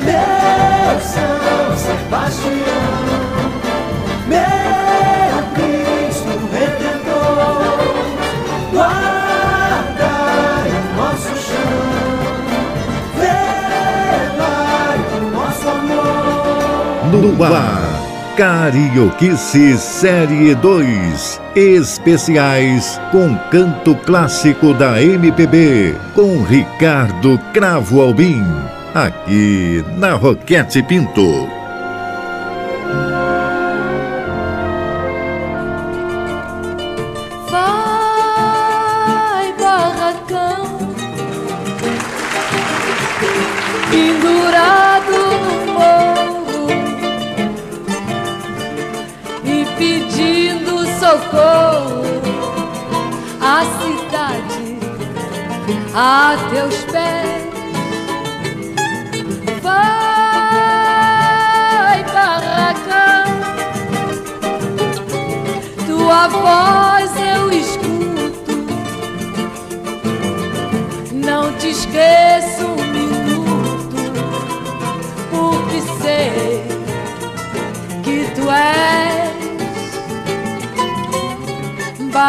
Meu São Sebastião, meu Cristo Redentor, guardai o nosso chão, velai o nosso amor. No ar, Carioquice Série 2. Especiais com canto clássico da MPB, com Ricardo Cravo Albim aqui na Roquete Pinto.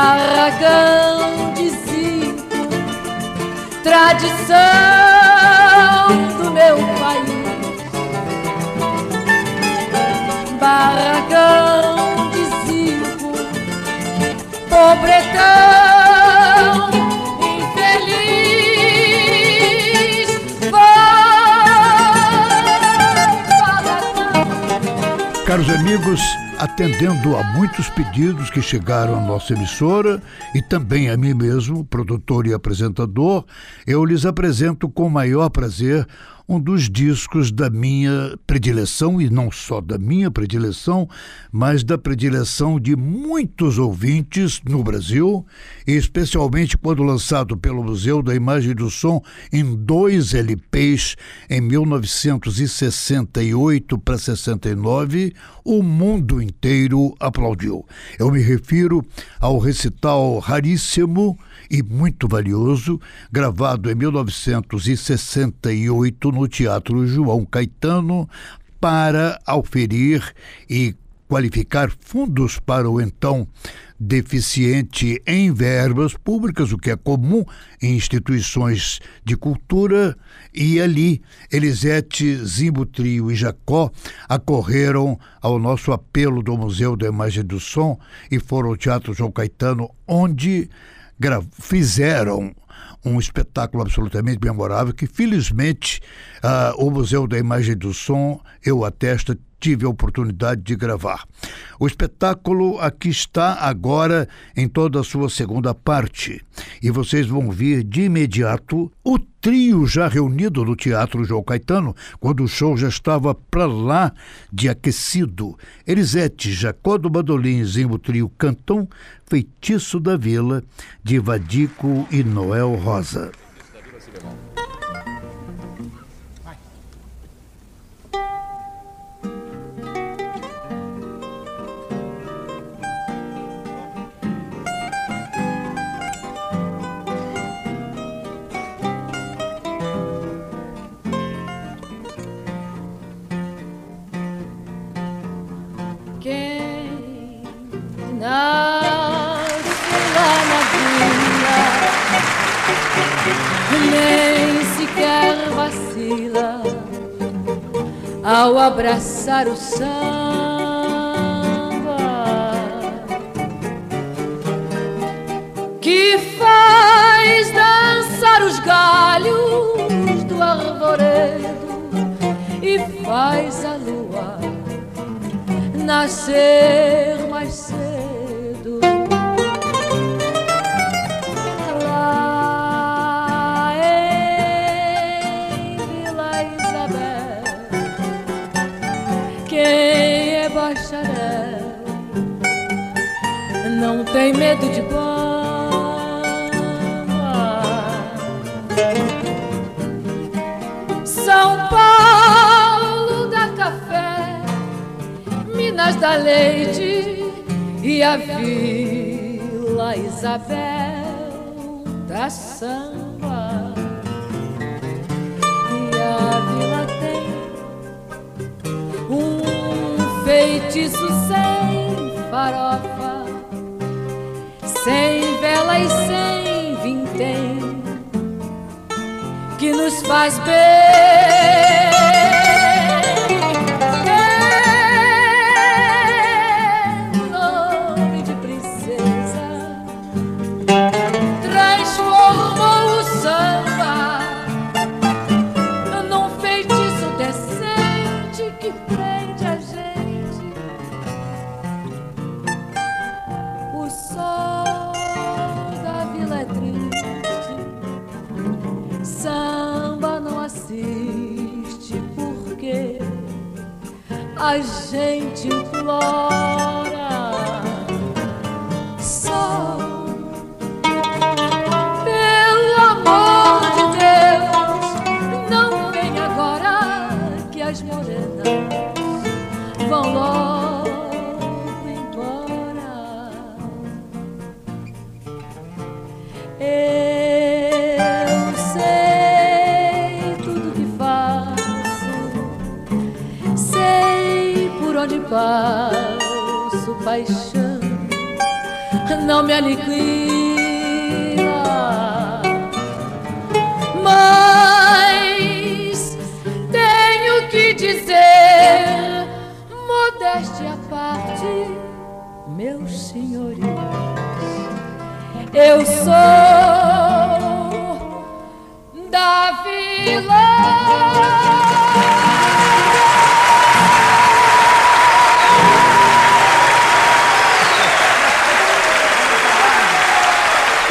Barragão de zinco, tradição do meu país. Barragão pobretão infeliz. Caros amigos, atendendo a muitos pedidos que chegaram à nossa emissora e também a mim mesmo, produtor e apresentador, eu lhes apresento com maior prazer um dos discos da minha predileção, e não só da minha predileção, mas da predileção de muitos ouvintes no Brasil, especialmente quando lançado pelo Museu da Imagem e do Som em dois LPs em 1968 para 69, o mundo inteiro aplaudiu. Eu me refiro ao recital raríssimo e muito valioso, gravado em 1968 no Teatro João Caetano, para auferir e qualificar fundos para o então deficiente em verbas públicas, o que é comum em instituições de cultura, e ali Elisete, Zimbo Trio e Jacó acorreram ao nosso apelo do Museu da Imagem do Som e foram ao Teatro João Caetano, onde fizeram um espetáculo absolutamente memorável que, felizmente, uh, o Museu da Imagem do Som, eu atesto, tive a oportunidade de gravar. O espetáculo aqui está agora em toda a sua segunda parte e vocês vão ver de imediato o trio já reunido no Teatro João Caetano, quando o show já estava para lá de aquecido. Elisete, Jacó do Bandolim e o trio cantam Feitiço da Vila, de Vadico e Noel Rosa. Ao abraçar o samba que faz dançar os galhos do arvoredo e faz a lua nascer mais cedo. Tem medo de bomba. São Paulo dá café, Minas da leite e a Vila Isabel da samba. E a vila tem feitiço sem farofa, sem vela e sem vintém, que nos faz bem. A gente implora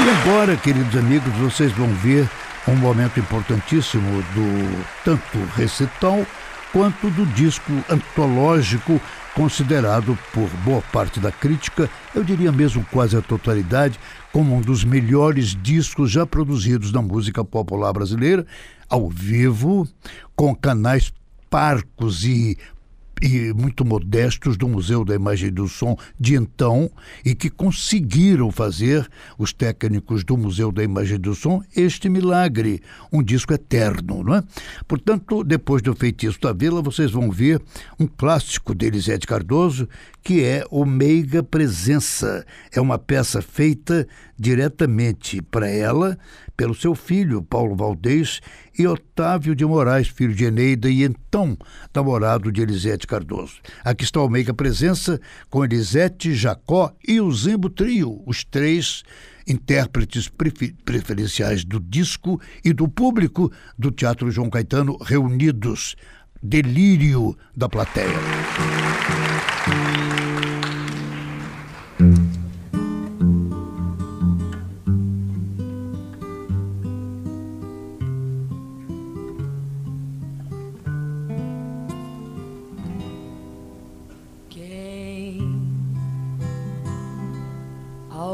E agora, queridos amigos, vocês vão ver um momento importantíssimo do tanto recital quanto do disco antológico considerado por boa parte da crítica, eu diria mesmo quase a totalidade, como um dos melhores discos já produzidos na música popular brasileira, ao vivo, com canais parcos e e muito modestos do Museu da Imagem e do Som de então e que conseguiram fazer, os técnicos do Museu da Imagem e do Som, este milagre, um disco eterno, não é? Portanto, depois do Feitiço da Vila, vocês vão ver um clássico de Elisete Cardoso, que é o Meiga Presença. É uma peça feita diretamente para ela, pelo seu filho, Paulo Valdez, e Otávio de Moraes, filho de Eneida e então namorado de Elisete Cardoso. Aqui está o Meiga Presença com Elisete, Jacó e o Zembo Trio, os três intérpretes prefer preferenciais do disco e do público do Teatro João Caetano reunidos. Delírio da plateia.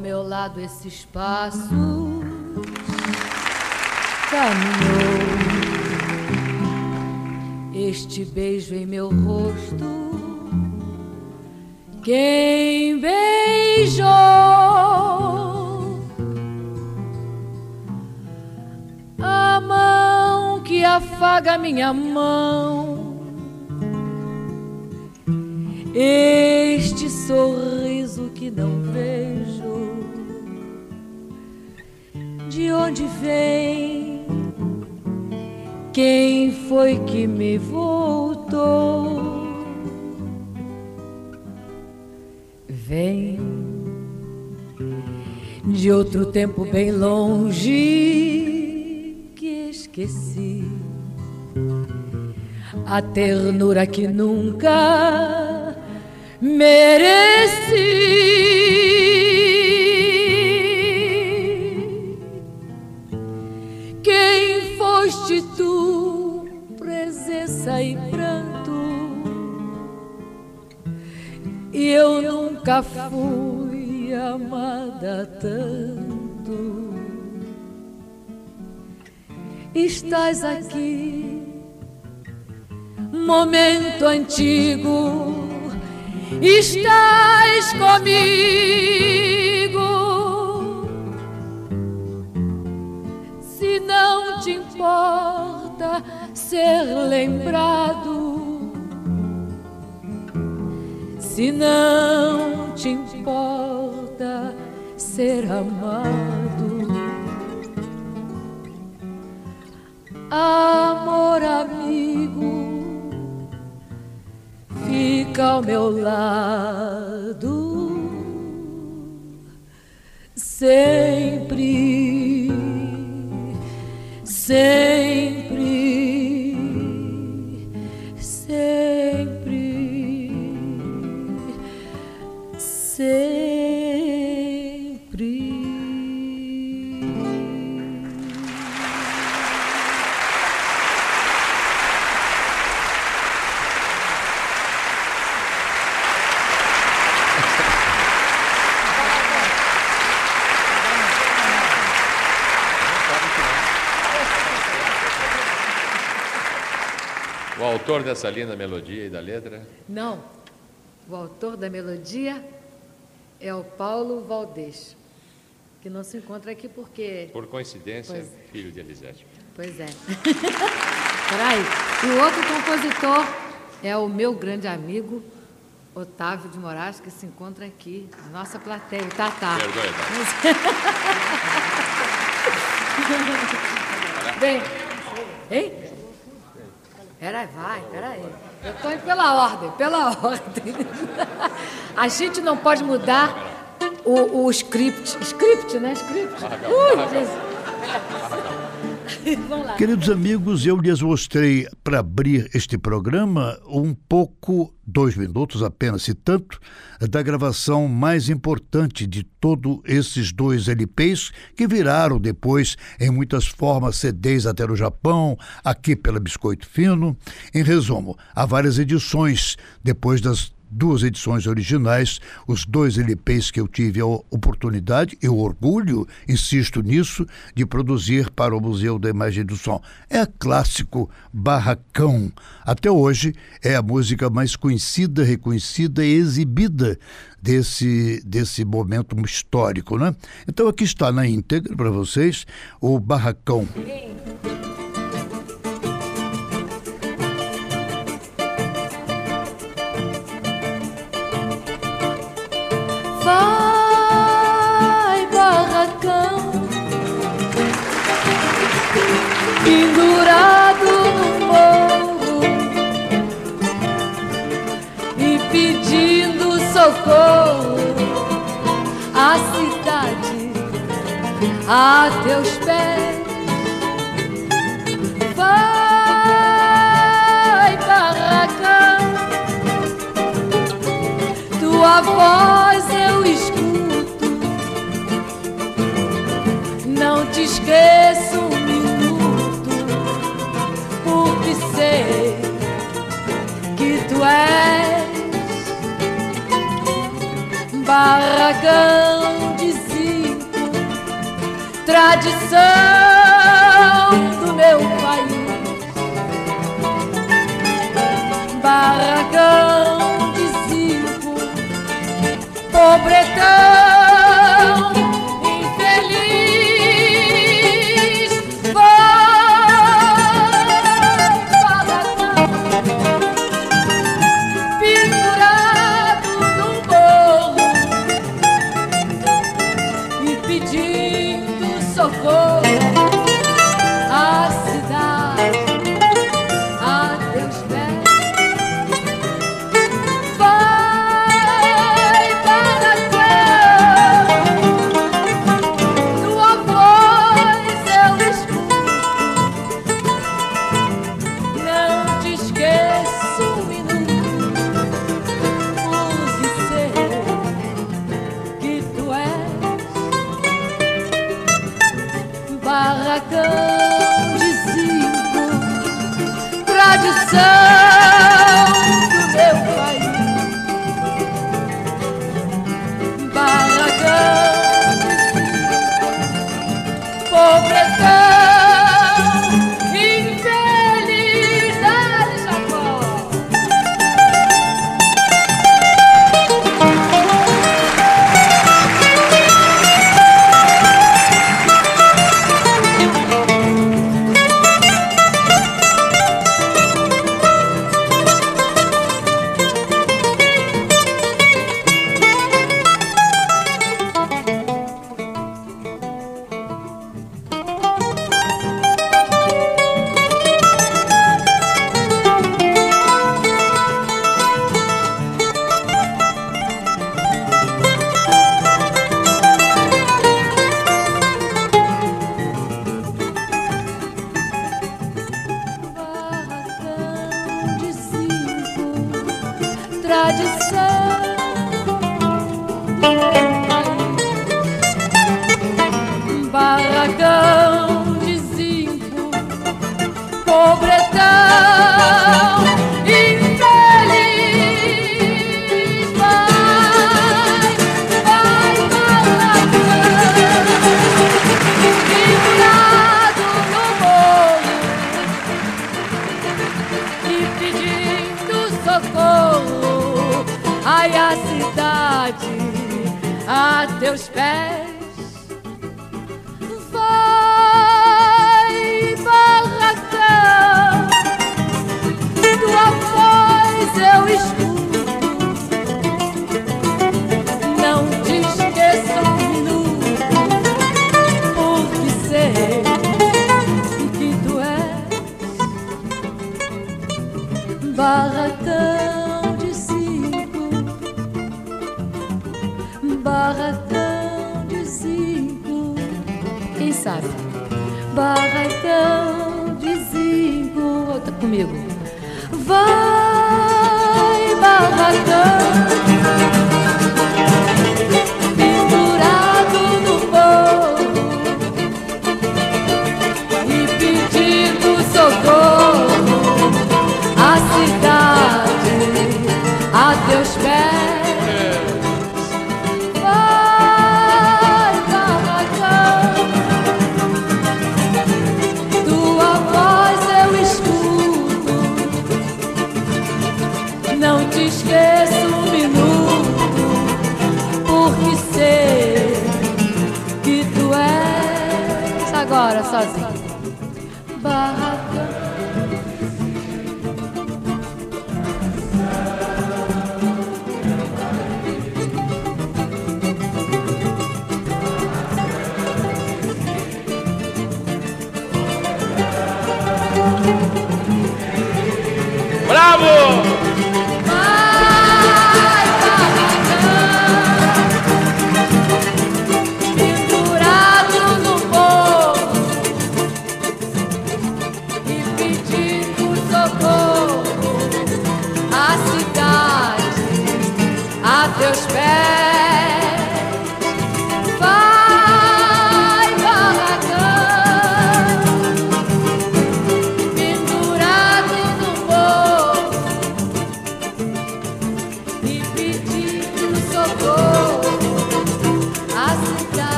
Meu lado esses passos caminhou este beijo em meu rosto. Quem beijou a mão que afaga minha mão. Este sorriso que não vejo onde vem. Quem foi que me voltou? Vem de outro tempo bem longe que esqueci. A ternura que nunca mereci. Nunca fui amada tanto. Estás aqui momento antigo, estás comigo. Se não te importa ser lembrado, Se não te importa ser amado, amor amigo, fica ao meu lado. Sempre, sempre, autor dessa linda melodia e da letra? Não. O autor da melodia é o Paulo Valdez, que não se encontra aqui porque. Por coincidência, Pois. filho de Elisete. Pois é. Peraí. E o outro compositor é o meu grande amigo, Otávio de Moraes, que se encontra aqui, na nossa plateia, o Tatá. Perdoe, tá? Bem, hein? Peraí, vai, peraí. Eu estou indo pela ordem, pela ordem. A gente não pode mudar o, o script. Script, né? Script. Ui, Jesus. Vamos lá. Queridos amigos, eu lhes mostrei para abrir este programa um pouco, dois minutos apenas, se tanto, da gravação mais importante de todos esses dois LPs que viraram depois em muitas formas CDs até no Japão, aqui pela Biscoito Fino. Em resumo, há várias edições depois das duas edições originais, os dois LPs que eu tive a oportunidade e o orgulho, insisto nisso, de produzir para o Museu da Imagem do Som. É clássico Barracão. Até hoje é a música mais conhecida, reconhecida e exibida desse, desse momento histórico, né? Então aqui está na íntegra para vocês o Barracão. Vai, barracão, pendurado no morro. E pedindo socorro. À cidade, a teus pés. Vai, barracão, tua voz barragão de tradição do meu país. Barragão de zinco, pobretão barracão de cinco, barracão de cinco. Quem sabe? Barracão de cinco. Tá comigo. Vai, barracão.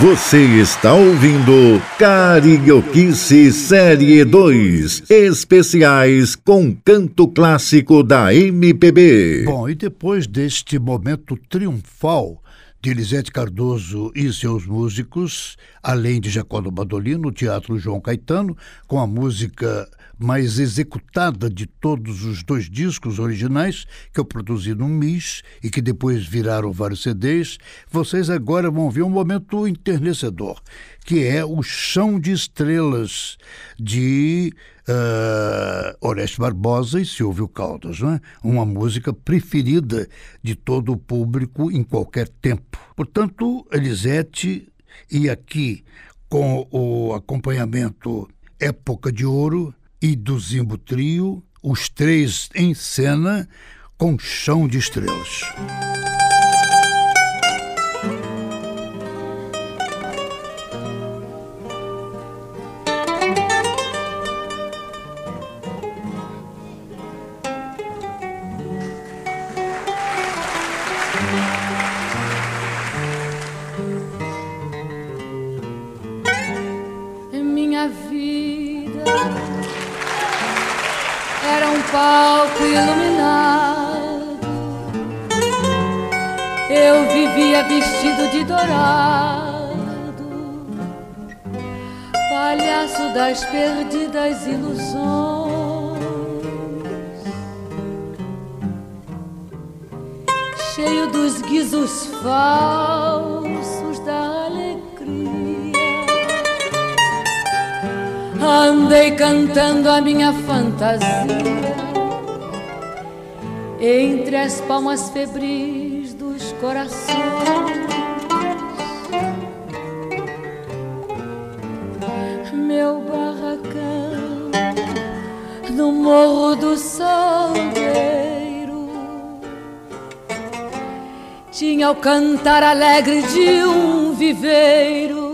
Você está ouvindo Carioquice Série 2, especiais com canto clássico da MPB. Bom, e depois deste momento triunfal de Elisete Cardoso e seus músicos, além de Jacó do Badolino, o Teatro João Caetano, com a música mais executada de todos os dois discos originais que eu produzi no MIS e que depois viraram vários CDs, vocês agora vão ver um momento enternecedor, que é o Chão de Estrelas de uh, Barbosa e Silvio Caldas, não é? uma música preferida de todo o público em qualquer tempo. Portanto, Elisete, e aqui com o acompanhamento Época de Ouro e do Zimbo Trio, os três em cena com Chão de Estrelas. Iluminado. Eu vivia vestido de dourado, palhaço das perdidas ilusões. Cheio dos guizos falsos da alegria. Andei cantando a minha fantasia entre as palmas febris dos corações. Meu barracão no morro do Salgueiro tinha o cantar alegre de um viveiro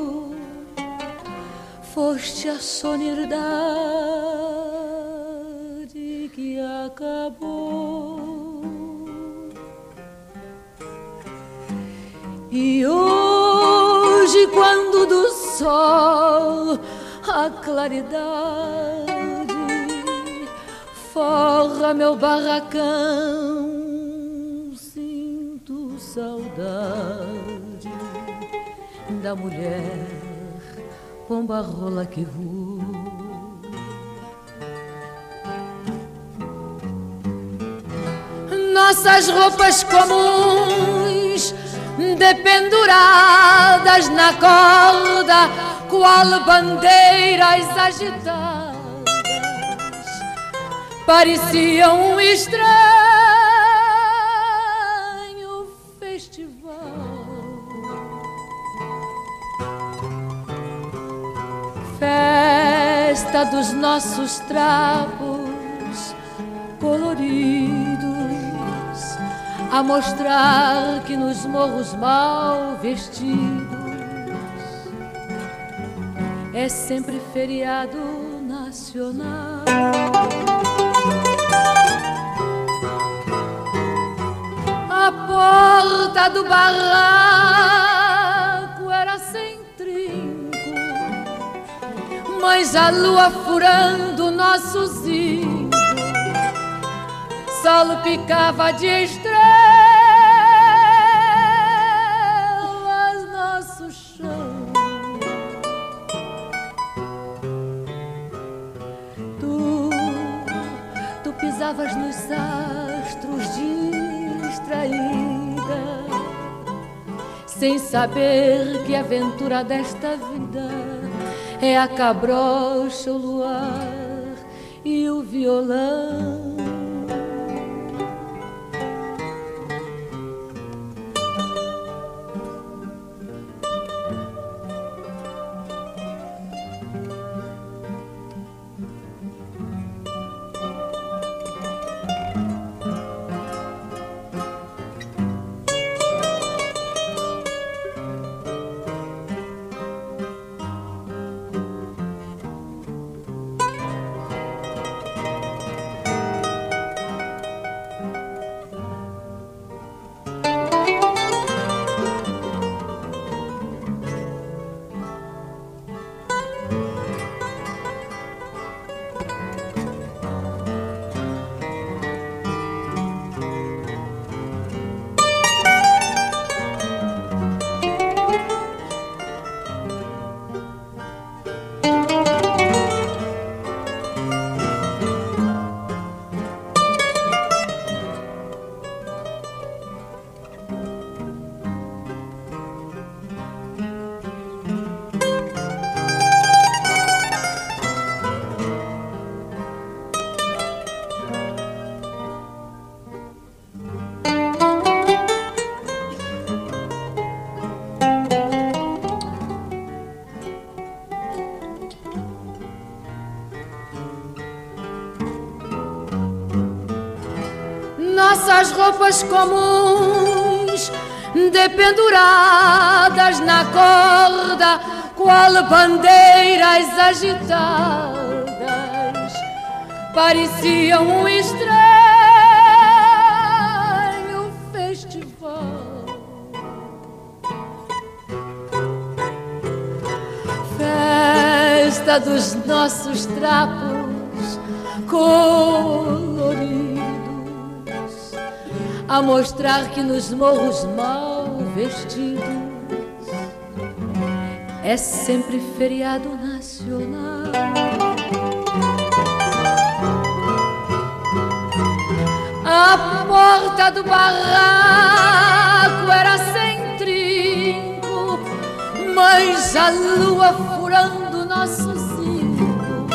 foste a sonidade que acabou. E hoje, quando do sol a claridade forra meu barracão, sinto saudade da mulher pomba rola que voa. Nossas roupas comuns, dependuradas na corda, qual bandeiras agitadas, pareciam um estranho festa dos nossos trapos coloridos, a mostrar que nos morros mal vestidos é sempre feriado nacional. A porta do barraco era sem mas a lua furando nosso zinho salpicava de estrelas sem saber que a aventura desta vida é a cabrocha, o luar e o violão. Roupas comuns, dependuradas na corda, qual bandeiras agitadas, pareciam um estranho festival. Festa dos nossos trapos a mostrar que nos morros mal vestidos é sempre feriado nacional. A porta do barraco era sem trinco, mas a lua furando nosso zinco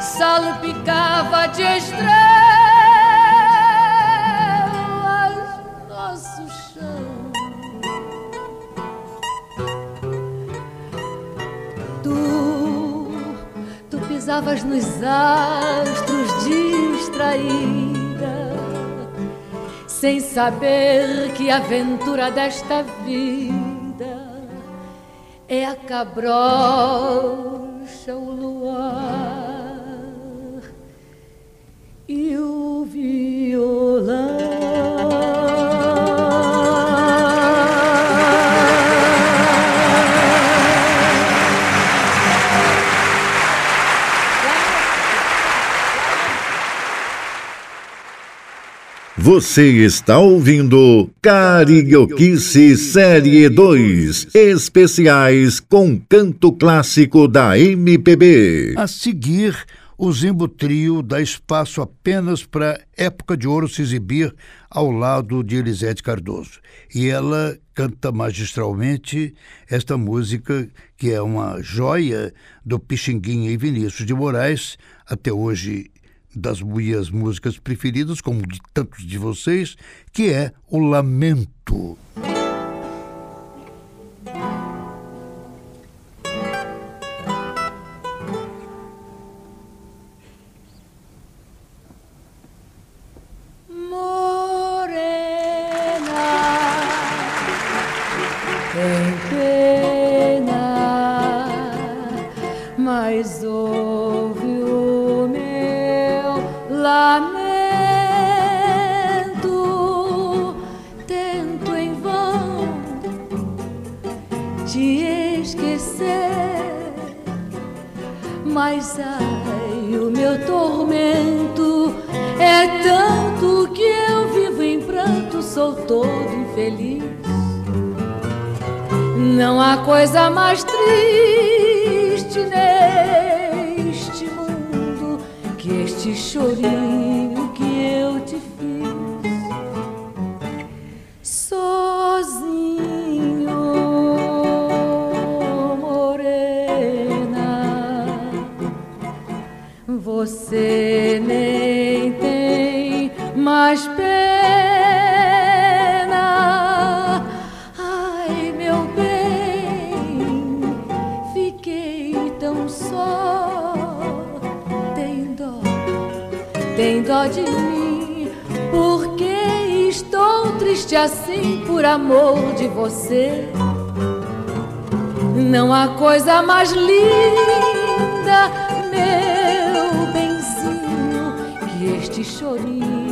salpicava de estrelas pisavas nos astros distraída, sem saber que a aventura desta vida é a cabrocha, Você está ouvindo Carioquice Série 2, especiais com canto clássico da MPB. A seguir, o Zimbo Trio dá espaço apenas para Época de Ouro se exibir ao lado de Elisete Cardoso. E ela canta magistralmente esta música, que é uma joia do Pixinguinha e Vinícius de Moraes, até hoje das minhas músicas preferidas, como de tantos de vocês, que é o Lamento. Dó de mim, porque estou triste assim por amor de você. Não há coisa mais linda, meu benzinho, que este chorinho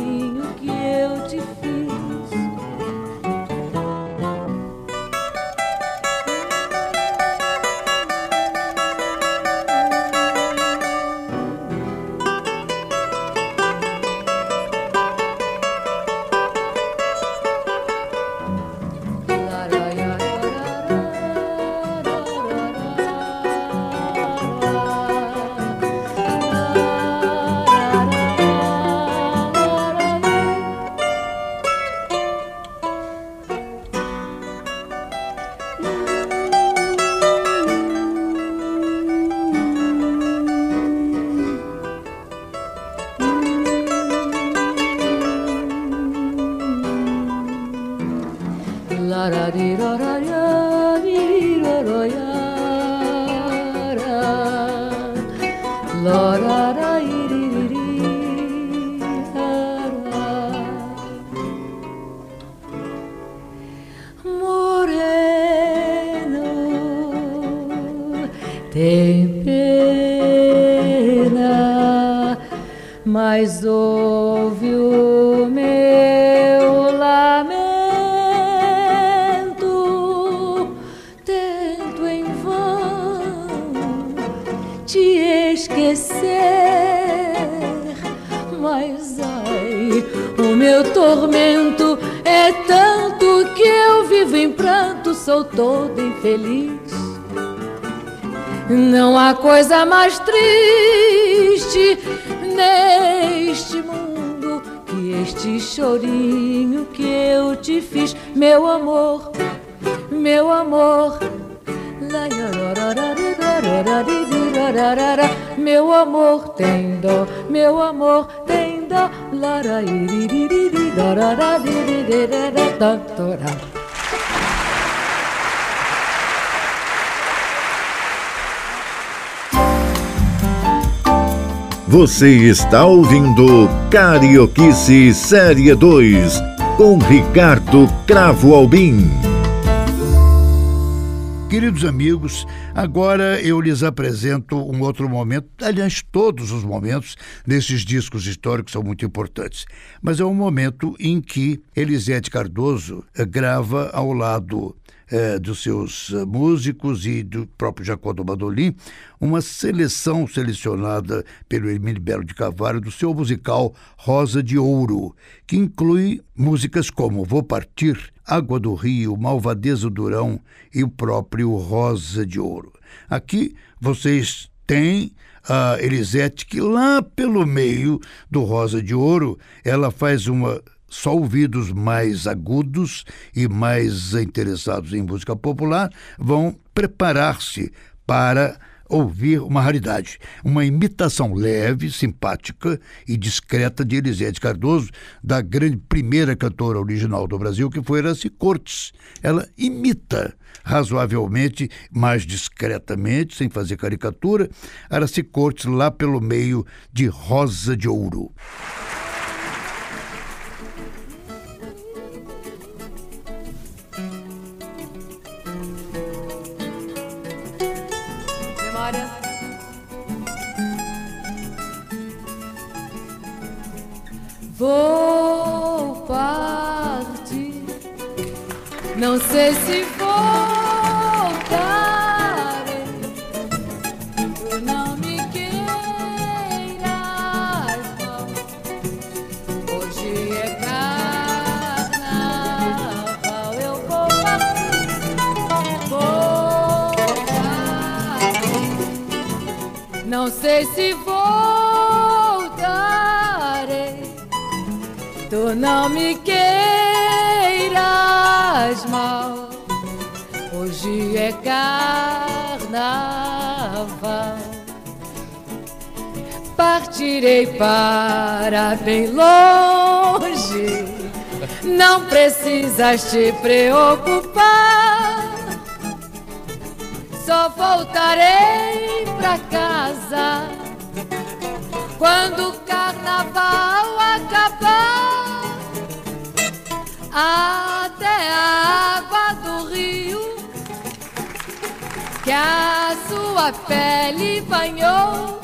mas ouve o meu lamento, tento em vão te esquecer, mas ai, o meu tormento é tanto que eu vivo em pranto, sou toda infeliz. Não há coisa mais triste neste mundo que este chorinho que eu te fiz, meu amor, meu amor. Meu amor tem dó, meu amor tem dó. Você está ouvindo Carioquice Série 2 com Ricardo Cravo Albim. Queridos amigos, agora eu lhes apresento um outro momento, aliás, todos os momentos desses discos históricos são muito importantes, mas é um momento em que Elisete Cardoso grava ao lado eh, dos seus eh, músicos e do próprio Jacó do uma seleção selecionada pelo Emílio Belo de Carvalho do seu musical Rosa de Ouro, que inclui músicas como Vou Partir, Água do Rio, Malvadeza Durão e o próprio Rosa de Ouro. Aqui vocês têm a Elisete, que lá pelo meio do Rosa de Ouro, ela faz uma só ouvidos mais agudos e mais interessados em música popular vão preparar-se para ouvir uma raridade, uma imitação leve, simpática e discreta de Elisete Cardoso, da grande primeira cantora original do Brasil, que foi Iraci Cortes. Ela imita razoavelmente, mais discretamente, sem fazer caricatura, Araci Cortes lá pelo meio de Rosa de Ouro. Vou partir, não sei se voltarei. Tu não me queiras mal. Hoje é carnaval, eu vou partir, vou partir. Não sei se voltarei. Não me queiras mal. Hoje é carnaval. Partirei para bem longe. Não precisas te preocupar. Só voltarei pra casa quando o carnaval acabar. Até a água do rio que a sua pele banhou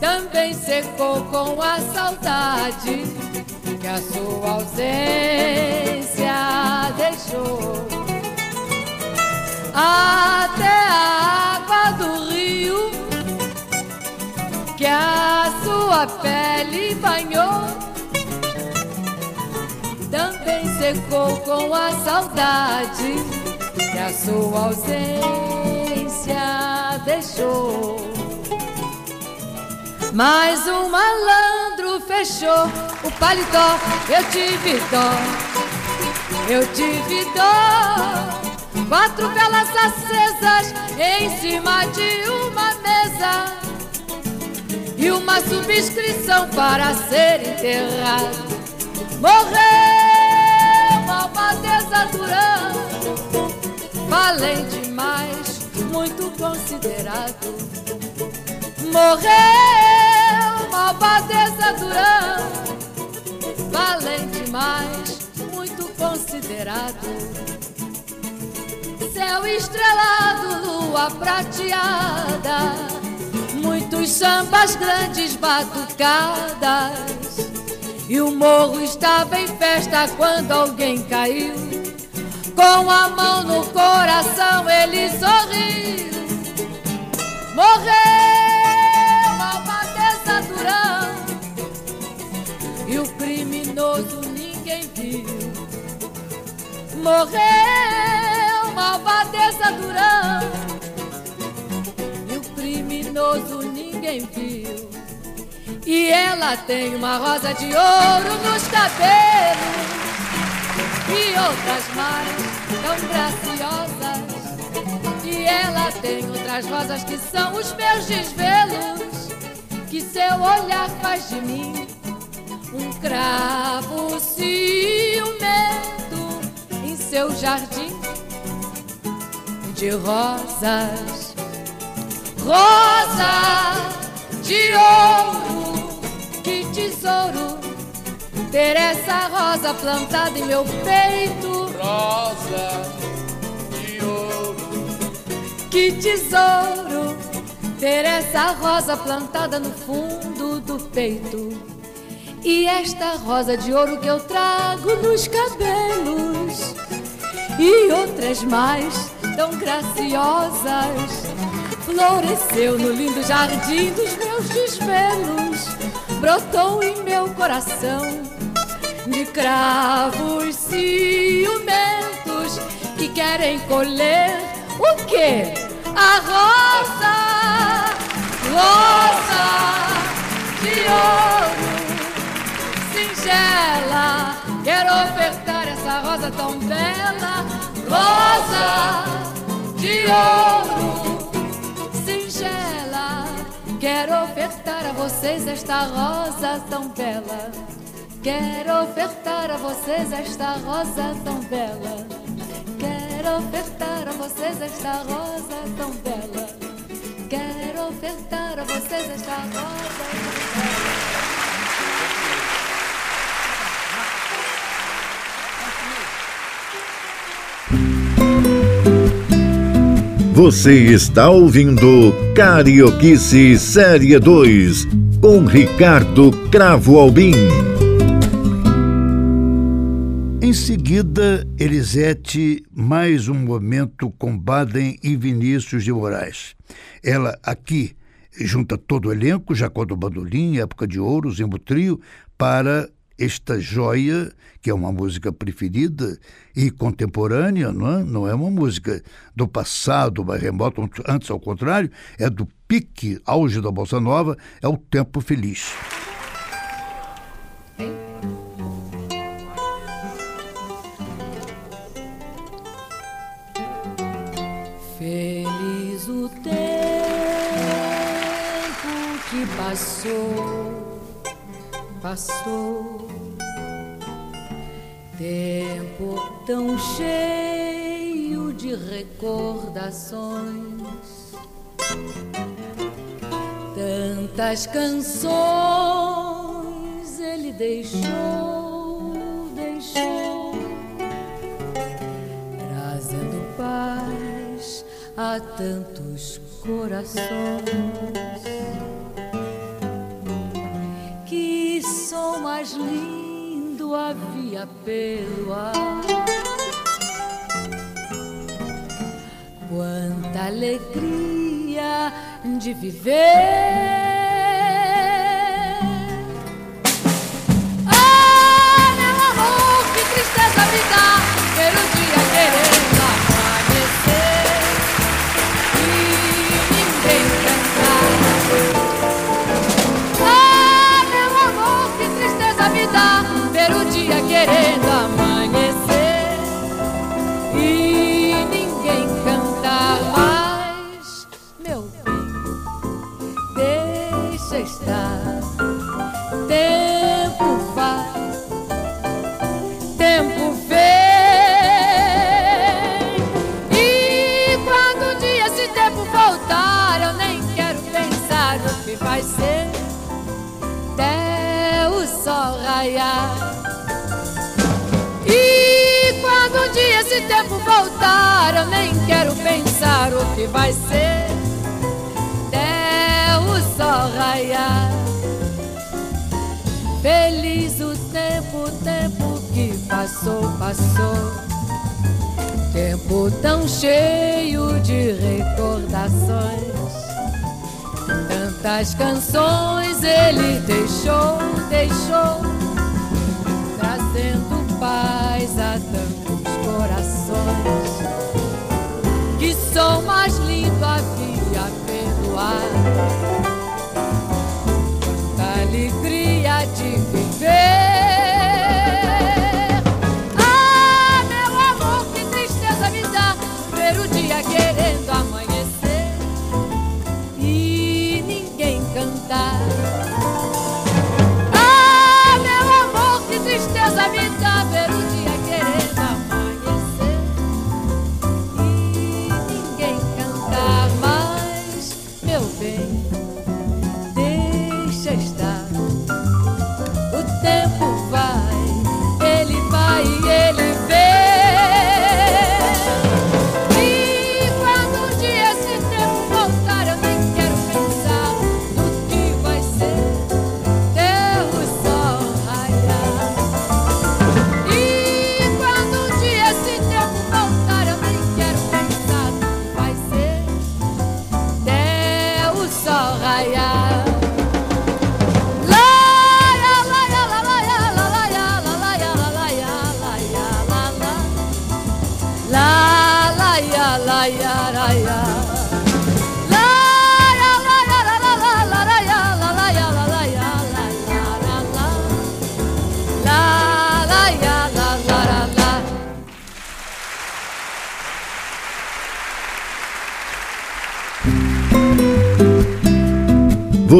também secou com a saudade que a sua ausência deixou. Até a água do rio que a sua pele secou com a saudade que a sua ausência deixou. Mas um malandro fechou o paletó, eu tive dó, eu tive dó. Quatro velas acesas em cima de uma mesa e uma subscrição para ser enterrado. Morreu Malvadeza Durão, valem demais, muito considerado. Morreu Malvadeza Durão, valem demais, muito considerado. Céu estrelado, lua prateada, muitos sambas grandes batucadas. E o morro estava em festa quando alguém caiu. Com a mão no coração ele sorriu. Morreu Albateza Durão. E o criminoso ninguém viu. Morreu. E ela tem uma rosa de ouro nos cabelos e outras mais tão graciosas. E ela tem outras rosas que são os meus desvelos, que seu olhar faz de mim um cravo ciumento em seu jardim de rosas, rosa de ouro, que tesouro ter essa rosa plantada em meu peito. Rosa de ouro. Que tesouro ter essa rosa plantada no fundo do peito. E esta rosa de ouro que eu trago nos cabelos. E outras mais tão graciosas. Floresceu no lindo jardim dos meus desvelos. Brotou em meu coração de cravos ciumentos que querem colher o quê? A rosa, rosa de ouro, singela. Quero ofertar essa rosa tão bela, rosa de ouro. Quero ofertar a vocês esta rosa tão bela. Quero ofertar a vocês esta rosa tão bela. Quero ofertar a vocês esta rosa tão bela. Quero ofertar a vocês esta rosa tão bela. Você está ouvindo Carioquice Série 2 com Ricardo Cravo Albim. Em seguida, Elisete, mais um momento com Baden e Vinícius de Moraes. Ela aqui junta todo o elenco, Jacó do Bandolim, Época de Ouro, Zimbo Trio, para esta joia, que é uma música preferida e contemporânea, não é? não é uma música do passado, mais remoto, antes ao contrário, é do pique, auge da Bossa Nova, é o Tempo Feliz. Feliz o tempo que passou, passou. Tempo tão cheio de recordações, tantas canções ele deixou, deixou trazendo paz a tantos corações. Som mais lindo havia pelo ar. Quanta alegria de viver. Ah, meu amor, que tristeza me dá dia querendo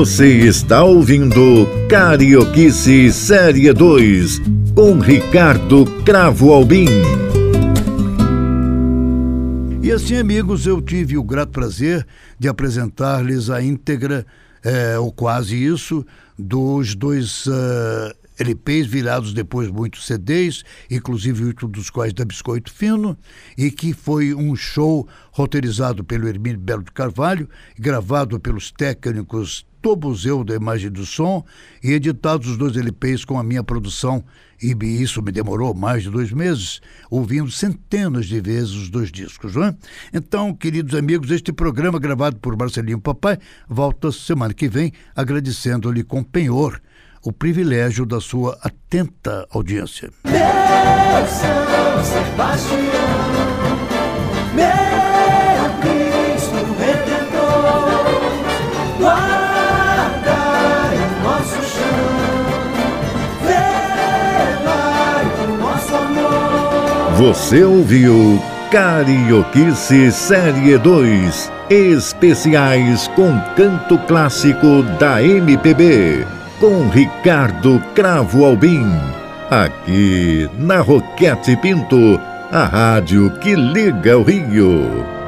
Você está ouvindo Carioquice Série 2 com Ricardo Cravo Albim. E assim, amigos, eu tive o grato prazer de apresentar-lhes a íntegra, é, ou quase isso, dos dois uh, LPs virados depois muitos CDs, inclusive oito dos quais da Biscoito Fino, e que foi um show roteirizado pelo Hermínio Belo de Carvalho, gravado pelos técnicos Tobuzeu da Imagem do Som e editados os dois LPs com a minha produção. E isso me demorou mais de dois meses, ouvindo centenas de vezes os dois discos, não é? Então, queridos amigos, este programa gravado por Marcelinho Papai volta semana que vem, agradecendo-lhe com penhor o privilégio da sua atenta audiência. Meu São Sebastião, meu Você ouviu Carioquice Série 2 Especiais com canto clássico da MPB com Ricardo Cravo Albim. Aqui na Roquete Pinto, a rádio que liga o Rio.